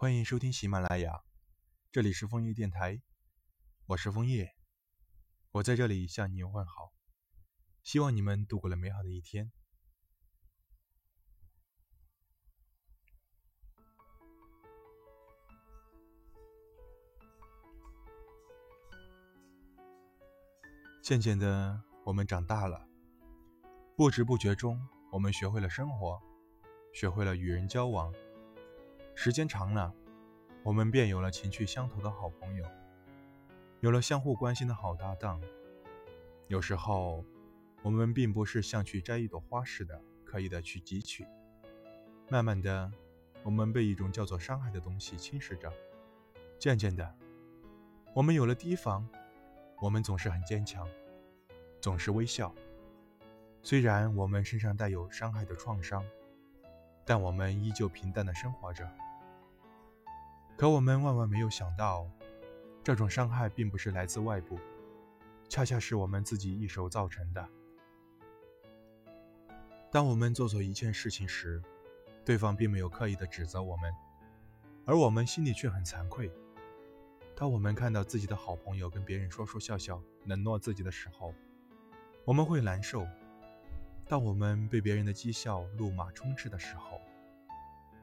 欢迎收听喜马拉雅，这里是枫叶电台，我是枫叶，我在这里向你问好，希望你们度过了美好的一天。渐渐的，我们长大了，不知不觉中，我们学会了生活，学会了与人交往。时间长了，我们便有了情趣相投的好朋友，有了相互关心的好搭档。有时候，我们并不是像去摘一朵花似的刻意的去汲取。慢慢的，我们被一种叫做伤害的东西侵蚀着。渐渐的，我们有了提防。我们总是很坚强，总是微笑。虽然我们身上带有伤害的创伤，但我们依旧平淡的生活着。可我们万万没有想到，这种伤害并不是来自外部，恰恰是我们自己一手造成的。当我们做错一件事情时，对方并没有刻意的指责我们，而我们心里却很惭愧。当我们看到自己的好朋友跟别人说说笑笑、冷落自己的时候，我们会难受；当我们被别人的讥笑、怒骂充斥的时候，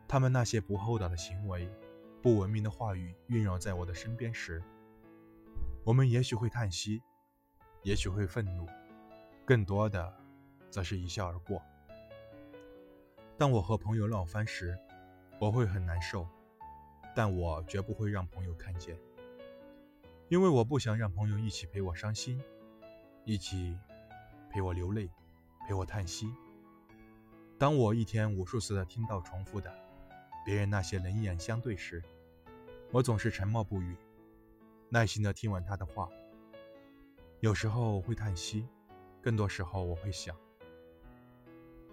他们那些不厚道的行为、不文明的话语萦绕在我的身边时，我们也许会叹息，也许会愤怒，更多的则是一笑而过。当我和朋友闹翻时，我会很难受，但我绝不会让朋友看见。因为我不想让朋友一起陪我伤心，一起陪我流泪，陪我叹息。当我一天无数次的听到重复的别人那些冷眼相对时，我总是沉默不语，耐心的听完他的话。有时候会叹息，更多时候我会想，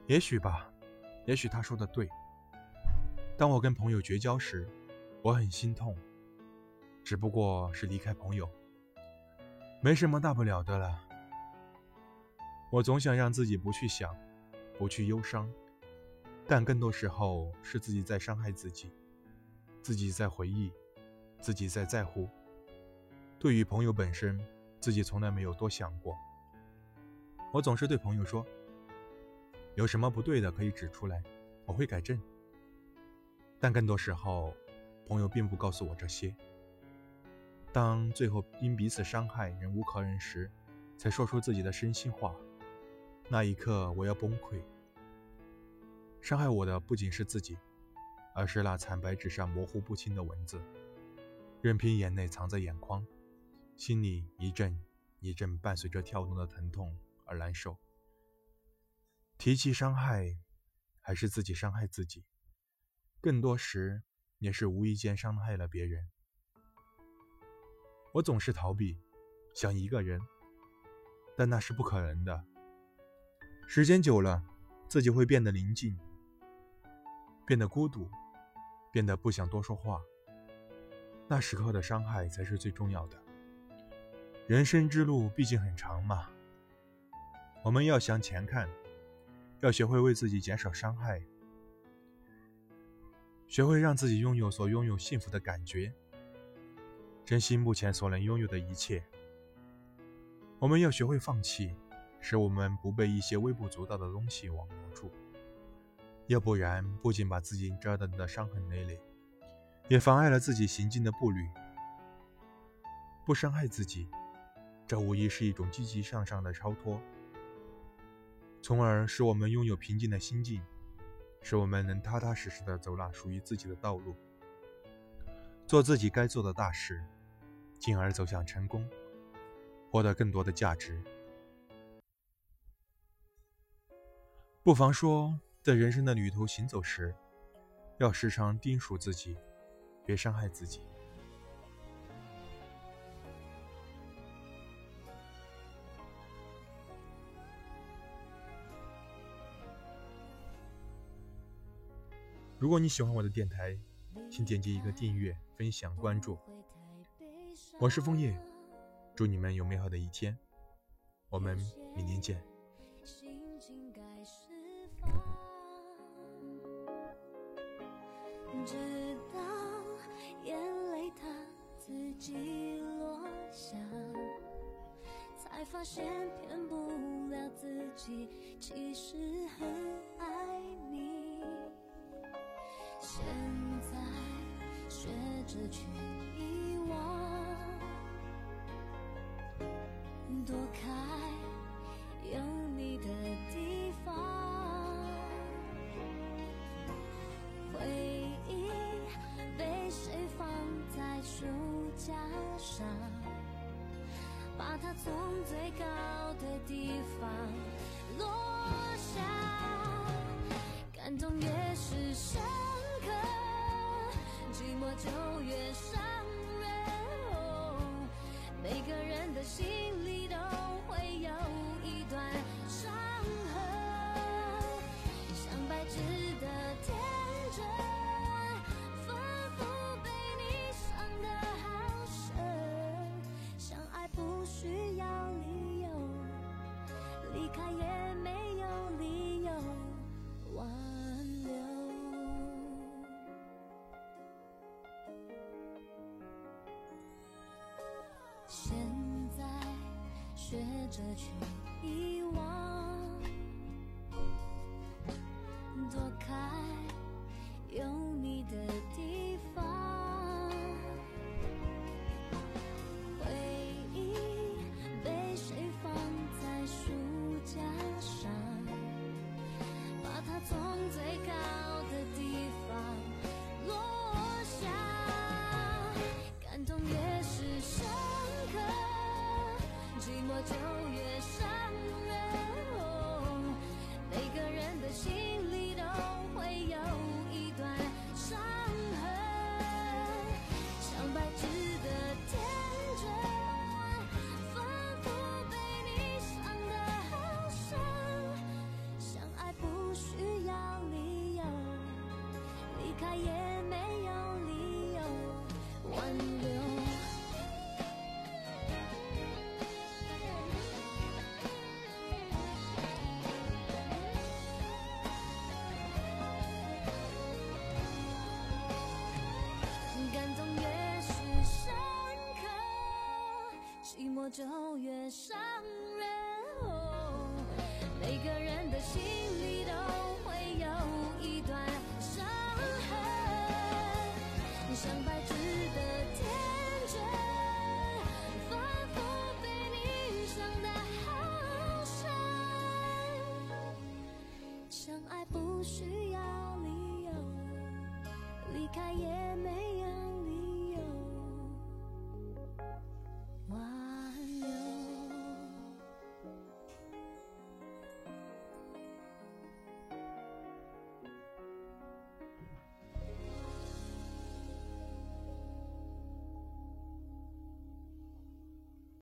也许吧，也许他说的对。当我跟朋友绝交时，我很心痛。只不过是离开朋友，没什么大不了的了。我总想让自己不去想，不去忧伤，但更多时候是自己在伤害自己，自己在回忆，自己在在乎。对于朋友本身，自己从来没有多想过。我总是对朋友说，有什么不对的可以指出来，我会改正。但更多时候，朋友并不告诉我这些。当最后因彼此伤害忍无可忍时，才说出自己的真心话，那一刻我要崩溃。伤害我的不仅是自己，而是那惨白纸上模糊不清的文字，任凭眼泪藏在眼眶，心里一阵一阵伴随着跳动的疼痛而难受。提起伤害，还是自己伤害自己，更多时也是无意间伤害了别人。我总是逃避，想一个人，但那是不可能的。时间久了，自己会变得宁静，变得孤独，变得不想多说话。那时刻的伤害才是最重要的。人生之路毕竟很长嘛，我们要向前看，要学会为自己减少伤害，学会让自己拥有所拥有幸福的感觉。珍惜目前所能拥有的一切。我们要学会放弃，使我们不被一些微不足道的东西网罗住。要不然，不仅把自己折腾得伤痕累累，也妨碍了自己行进的步履。不伤害自己，这无疑是一种积极向上的超脱，从而使我们拥有平静的心境，使我们能踏踏实实的走那属于自己的道路，做自己该做的大事。进而走向成功，获得更多的价值。不妨说，在人生的旅途行走时，要时常叮嘱自己，别伤害自己。如果你喜欢我的电台，请点击一个订阅、分享、关注。我是枫叶，祝你们有美好的一天，我们明天见。直到眼泪它自己落下才发现骗不了自己其实很爱你。现在学着去遗忘躲开有从最高的地方落下感动越是深失去，遗忘，躲开。就越伤人。每个人的心里都会有一段伤痕。